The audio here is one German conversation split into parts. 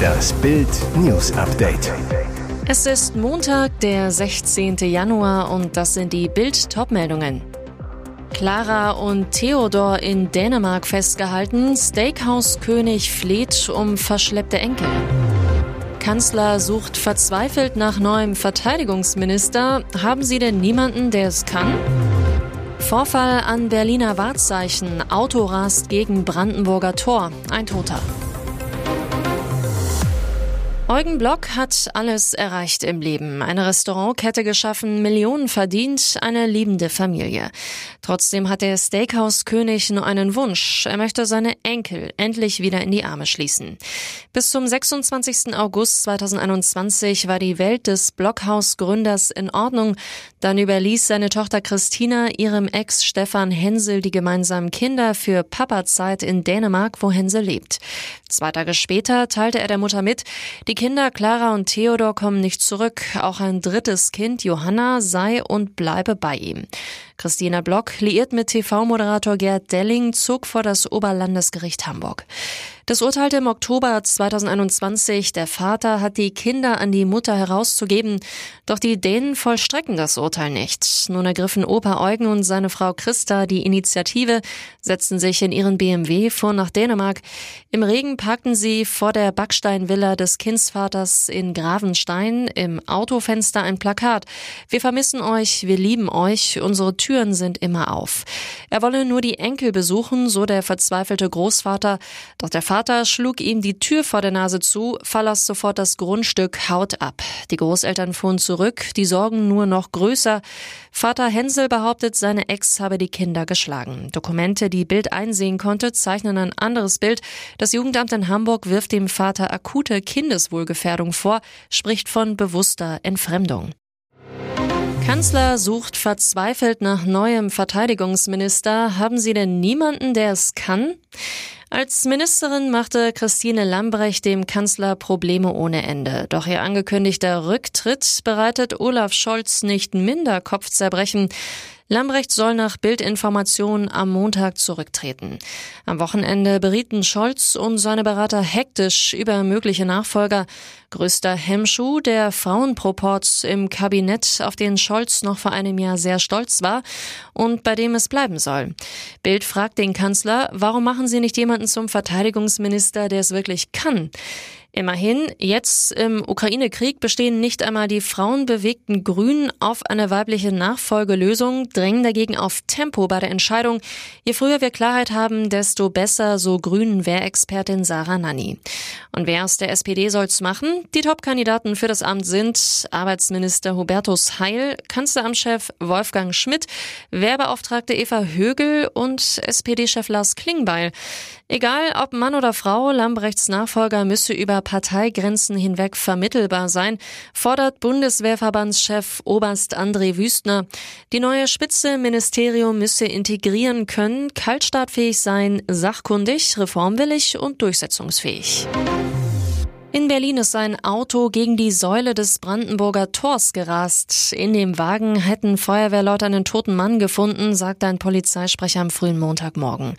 Das Bild News Update. Es ist Montag, der 16. Januar und das sind die Bild Topmeldungen. Clara und Theodor in Dänemark festgehalten, Steakhouse-König fleht um verschleppte Enkel. Kanzler sucht verzweifelt nach neuem Verteidigungsminister. Haben Sie denn niemanden, der es kann? Vorfall an Berliner Wahrzeichen. Auto rast gegen Brandenburger Tor. Ein Toter. Eugen Block hat alles erreicht im Leben. Eine Restaurantkette geschaffen, Millionen verdient, eine liebende Familie. Trotzdem hat der Steakhouse-König nur einen Wunsch. Er möchte seine Enkel endlich wieder in die Arme schließen. Bis zum 26. August 2021 war die Welt des Blockhaus-Gründers in Ordnung. Dann überließ seine Tochter Christina ihrem Ex Stefan Hensel die gemeinsamen Kinder für Papazeit in Dänemark, wo Hensel lebt. Zwei Tage später teilte er der Mutter mit, die Kinder Clara und Theodor kommen nicht zurück. Auch ein drittes Kind, Johanna, sei und bleibe bei ihm. Christina Block, liiert mit TV-Moderator Gerd Delling, zog vor das Oberlandesgericht Hamburg. Das urteilte im Oktober 2021, der Vater hat die Kinder an die Mutter herauszugeben, doch die Dänen vollstrecken das Urteil nicht. Nun ergriffen Opa Eugen und seine Frau Christa die Initiative, setzten sich in ihren BMW, fuhren nach Dänemark. Im Regen parkten sie vor der Backsteinvilla des Kindsvaters in Gravenstein, im Autofenster ein Plakat. Wir vermissen euch, wir lieben euch, unsere Türen sind immer auf. Er wolle nur die Enkel besuchen, so der verzweifelte Großvater, doch der Vater Vater schlug ihm die Tür vor der Nase zu, verlass sofort das Grundstück, haut ab. Die Großeltern fuhren zurück, die Sorgen nur noch größer. Vater Hensel behauptet, seine Ex habe die Kinder geschlagen. Dokumente, die Bild einsehen konnte, zeichnen ein anderes Bild. Das Jugendamt in Hamburg wirft dem Vater akute Kindeswohlgefährdung vor, spricht von bewusster Entfremdung. Kanzler sucht verzweifelt nach neuem Verteidigungsminister. Haben Sie denn niemanden, der es kann? Als Ministerin machte Christine Lambrecht dem Kanzler Probleme ohne Ende. Doch ihr angekündigter Rücktritt bereitet Olaf Scholz nicht minder Kopfzerbrechen. Lambrecht soll nach Bildinformationen am Montag zurücktreten. Am Wochenende berieten Scholz und seine Berater hektisch über mögliche Nachfolger. Größter Hemmschuh der Frauenproport im Kabinett, auf den Scholz noch vor einem Jahr sehr stolz war und bei dem es bleiben soll. Bild fragt den Kanzler, warum machen Sie nicht jemanden zum Verteidigungsminister, der es wirklich kann? Immerhin, jetzt im Ukraine-Krieg bestehen nicht einmal die frauenbewegten Grünen auf eine weibliche Nachfolgelösung, drängen dagegen auf Tempo bei der Entscheidung. Je früher wir Klarheit haben, desto besser, so Grünen Wehrexpertin Sarah Nanni. Und wer aus der SPD soll's machen? Die Top-Kandidaten für das Amt sind Arbeitsminister Hubertus Heil, Kanzleramtschef Wolfgang Schmidt, Wehrbeauftragte Eva Högel und SPD-Chef Lars Klingbeil. Egal ob Mann oder Frau, Lambrechts Nachfolger müsse über Parteigrenzen hinweg vermittelbar sein, fordert Bundeswehrverbandschef Oberst André Wüstner. Die neue Spitze im Ministerium müsse integrieren können, kaltstartfähig sein, sachkundig, reformwillig und durchsetzungsfähig. In Berlin ist ein Auto gegen die Säule des Brandenburger Tors gerast. In dem Wagen hätten Feuerwehrleute einen toten Mann gefunden, sagte ein Polizeisprecher am frühen Montagmorgen.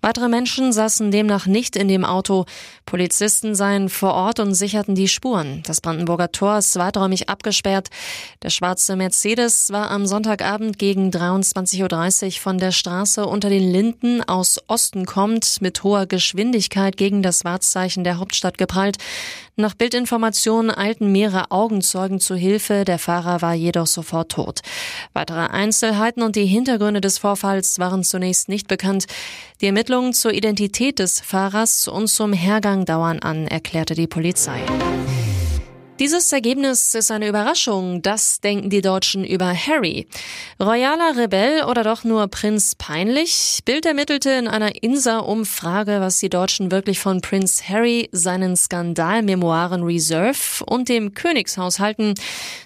Weitere Menschen saßen demnach nicht in dem Auto. Polizisten seien vor Ort und sicherten die Spuren. Das Brandenburger Tor ist weiträumig abgesperrt. Der schwarze Mercedes war am Sonntagabend gegen 23.30 Uhr von der Straße unter den Linden aus Osten kommt, mit hoher Geschwindigkeit gegen das Wahrzeichen der Hauptstadt geprallt. Nach Bildinformationen eilten mehrere Augenzeugen zu Hilfe, der Fahrer war jedoch sofort tot. Weitere Einzelheiten und die Hintergründe des Vorfalls waren zunächst nicht bekannt. Die Ermittlungen zur Identität des Fahrers und zum Hergang dauern an, erklärte die Polizei. Dieses Ergebnis ist eine Überraschung, das denken die Deutschen über Harry. Royaler Rebell oder doch nur Prinz peinlich? Bild ermittelte in einer INSA-Umfrage, was die Deutschen wirklich von Prinz Harry, seinen Skandalmemoiren Reserve und dem Königshaus halten.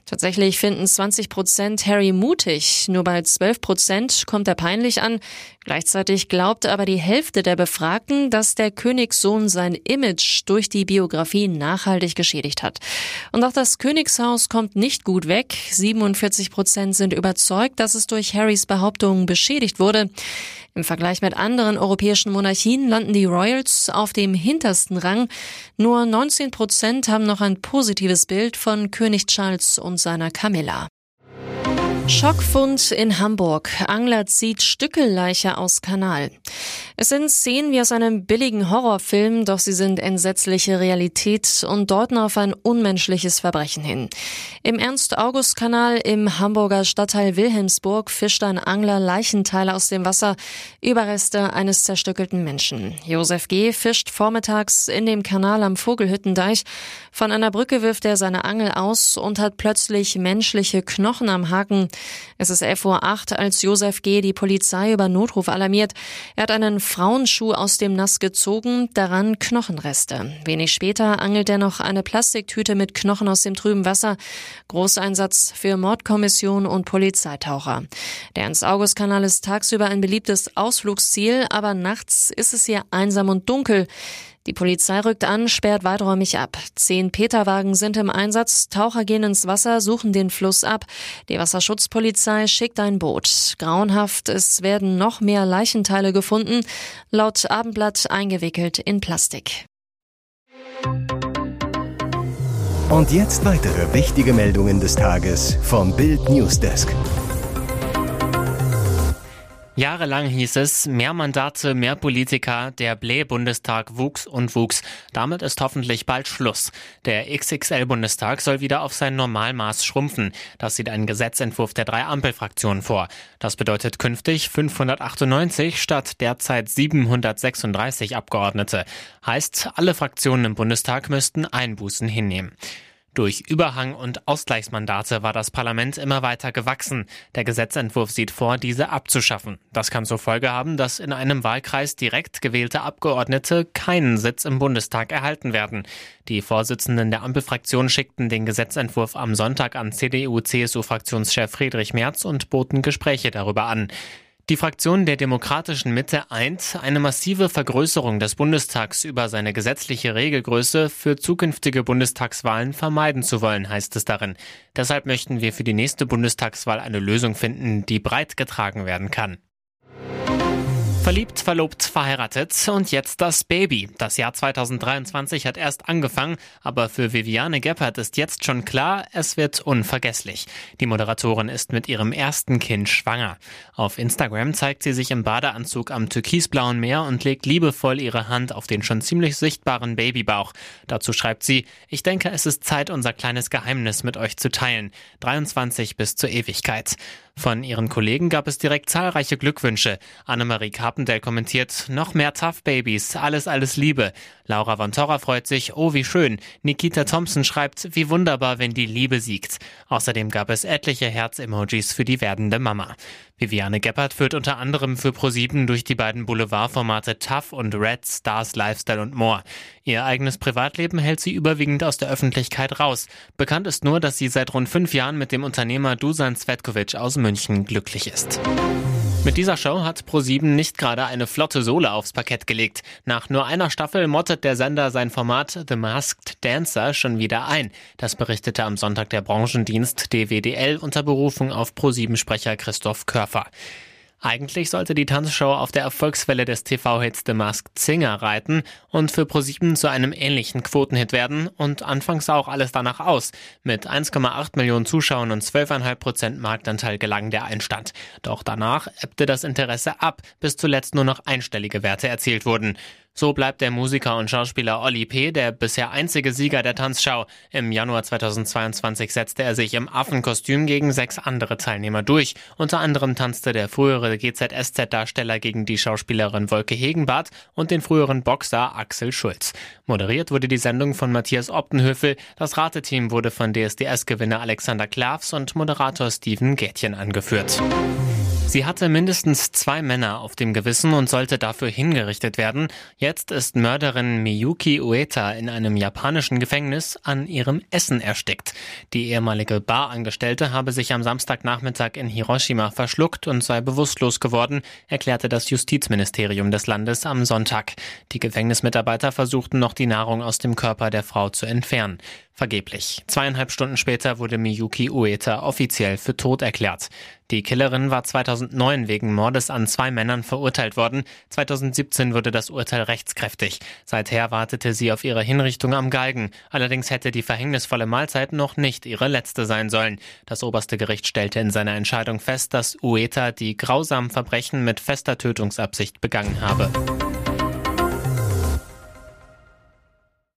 Tatsächlich finden 20 Prozent Harry mutig, nur bei 12 Prozent kommt er peinlich an. Gleichzeitig glaubt aber die Hälfte der Befragten, dass der Königssohn sein Image durch die Biografie nachhaltig geschädigt hat. Und auch das Königshaus kommt nicht gut weg. 47 Prozent sind überzeugt, dass es durch Harrys Behauptungen beschädigt wurde. Im Vergleich mit anderen europäischen Monarchien landen die Royals auf dem hintersten Rang. Nur 19 Prozent haben noch ein positives Bild von König Charles und seiner Camilla. Schockfund in Hamburg. Angler zieht Stückelleiche aus Kanal. Es sind Szenen wie aus einem billigen Horrorfilm, doch sie sind entsetzliche Realität und deuten auf ein unmenschliches Verbrechen hin. Im Ernst-August-Kanal im Hamburger Stadtteil Wilhelmsburg fischt ein Angler Leichenteile aus dem Wasser, Überreste eines zerstückelten Menschen. Josef G. fischt vormittags in dem Kanal am Vogelhüttendeich. Von einer Brücke wirft er seine Angel aus und hat plötzlich menschliche Knochen am Haken. Es ist 11.08 Uhr, als Josef G. die Polizei über Notruf alarmiert. Er hat einen Frauenschuh aus dem Nass gezogen, daran Knochenreste. Wenig später angelt er noch eine Plastiktüte mit Knochen aus dem trüben Wasser. Großeinsatz für Mordkommission und Polizeitaucher. Der Ernst-August-Kanal ist tagsüber ein beliebtes Ausflugsziel, aber nachts ist es hier einsam und dunkel. Die Polizei rückt an, sperrt weiträumig ab. Zehn Peterwagen sind im Einsatz, Taucher gehen ins Wasser, suchen den Fluss ab. Die Wasserschutzpolizei schickt ein Boot. Grauenhaft, es werden noch mehr Leichenteile gefunden, laut Abendblatt eingewickelt in Plastik. Und jetzt weitere wichtige Meldungen des Tages vom Bild Newsdesk. Jahrelang hieß es, mehr Mandate, mehr Politiker, der Blä-Bundestag wuchs und wuchs. Damit ist hoffentlich bald Schluss. Der XXL-Bundestag soll wieder auf sein Normalmaß schrumpfen. Das sieht ein Gesetzentwurf der drei Ampelfraktionen vor. Das bedeutet künftig 598 statt derzeit 736 Abgeordnete. Heißt, alle Fraktionen im Bundestag müssten Einbußen hinnehmen. Durch Überhang- und Ausgleichsmandate war das Parlament immer weiter gewachsen. Der Gesetzentwurf sieht vor, diese abzuschaffen. Das kann zur Folge haben, dass in einem Wahlkreis direkt gewählte Abgeordnete keinen Sitz im Bundestag erhalten werden. Die Vorsitzenden der Ampelfraktion schickten den Gesetzentwurf am Sonntag an CDU-CSU-Fraktionschef Friedrich Merz und boten Gespräche darüber an. Die Fraktion der Demokratischen Mitte eint, eine massive Vergrößerung des Bundestags über seine gesetzliche Regelgröße für zukünftige Bundestagswahlen vermeiden zu wollen, heißt es darin. Deshalb möchten wir für die nächste Bundestagswahl eine Lösung finden, die breit getragen werden kann. Verliebt, verlobt, verheiratet und jetzt das Baby. Das Jahr 2023 hat erst angefangen, aber für Viviane Geppert ist jetzt schon klar, es wird unvergesslich. Die Moderatorin ist mit ihrem ersten Kind schwanger. Auf Instagram zeigt sie sich im Badeanzug am türkisblauen Meer und legt liebevoll ihre Hand auf den schon ziemlich sichtbaren Babybauch. Dazu schreibt sie, ich denke, es ist Zeit, unser kleines Geheimnis mit euch zu teilen. 23 bis zur Ewigkeit. Von ihren Kollegen gab es direkt zahlreiche Glückwünsche. Annemarie Carpendale kommentiert, noch mehr Tough Babies, alles, alles Liebe. Laura Von Torra freut sich, oh wie schön. Nikita Thompson schreibt, wie wunderbar, wenn die Liebe siegt. Außerdem gab es etliche Herz-Emojis für die werdende Mama. Viviane Geppert führt unter anderem für ProSieben durch die beiden Boulevardformate Tough und Red, Stars Lifestyle und More. Ihr eigenes Privatleben hält sie überwiegend aus der Öffentlichkeit raus. Bekannt ist nur, dass sie seit rund fünf Jahren mit dem Unternehmer Dusan Svetkovic aus München glücklich ist. Mit dieser Show hat ProSieben nicht gerade eine flotte Sohle aufs Parkett gelegt. Nach nur einer Staffel mottet der Sender sein Format The Masked Dancer schon wieder ein. Das berichtete am Sonntag der Branchendienst DWDL unter Berufung auf ProSieben-Sprecher Christoph Körfer. Eigentlich sollte die Tanzshow auf der Erfolgswelle des TV-Hits The Masked Singer reiten und für ProSieben zu einem ähnlichen Quotenhit werden und anfangs sah auch alles danach aus. Mit 1,8 Millionen Zuschauern und 12,5 Prozent Marktanteil gelang der Einstand. Doch danach ebbte das Interesse ab, bis zuletzt nur noch einstellige Werte erzielt wurden. So bleibt der Musiker und Schauspieler Olli P. der bisher einzige Sieger der Tanzschau. Im Januar 2022 setzte er sich im Affenkostüm gegen sechs andere Teilnehmer durch. Unter anderem tanzte der frühere GZSZ-Darsteller gegen die Schauspielerin Wolke Hegenbart und den früheren Boxer Axel Schulz. Moderiert wurde die Sendung von Matthias Optenhöfel. Das Rateteam wurde von DSDS-Gewinner Alexander Klavs und Moderator Steven Gätchen angeführt. Sie hatte mindestens zwei Männer auf dem Gewissen und sollte dafür hingerichtet werden. Jetzt ist Mörderin Miyuki Ueta in einem japanischen Gefängnis an ihrem Essen erstickt. Die ehemalige Barangestellte habe sich am Samstagnachmittag in Hiroshima verschluckt und sei bewusstlos geworden, erklärte das Justizministerium des Landes am Sonntag. Die Gefängnismitarbeiter versuchten noch die Nahrung aus dem Körper der Frau zu entfernen. Vergeblich. Zweieinhalb Stunden später wurde Miyuki Ueta offiziell für tot erklärt. Die Killerin war 2009 wegen Mordes an zwei Männern verurteilt worden. 2017 wurde das Urteil rechtskräftig. Seither wartete sie auf ihre Hinrichtung am Galgen. Allerdings hätte die verhängnisvolle Mahlzeit noch nicht ihre letzte sein sollen. Das oberste Gericht stellte in seiner Entscheidung fest, dass Ueta die grausamen Verbrechen mit fester Tötungsabsicht begangen habe.